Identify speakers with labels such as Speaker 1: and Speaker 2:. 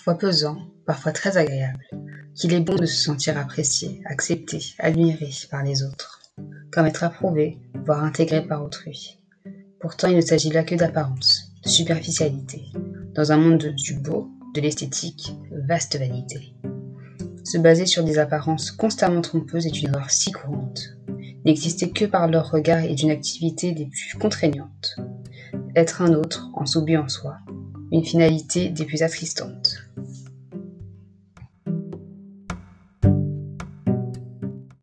Speaker 1: parfois pesant, parfois très agréable, qu'il est bon de se sentir apprécié, accepté, admiré par les autres, comme être approuvé, voire intégré par autrui. Pourtant, il ne s'agit là que d'apparence, de superficialité, dans un monde du beau, de l'esthétique, vaste vanité. Se baser sur des apparences constamment trompeuses est une erreur si courante. N'exister que par leur regard est d'une activité des plus contraignantes. Être un autre, en s'oubliant soi, une finalité des plus attristantes.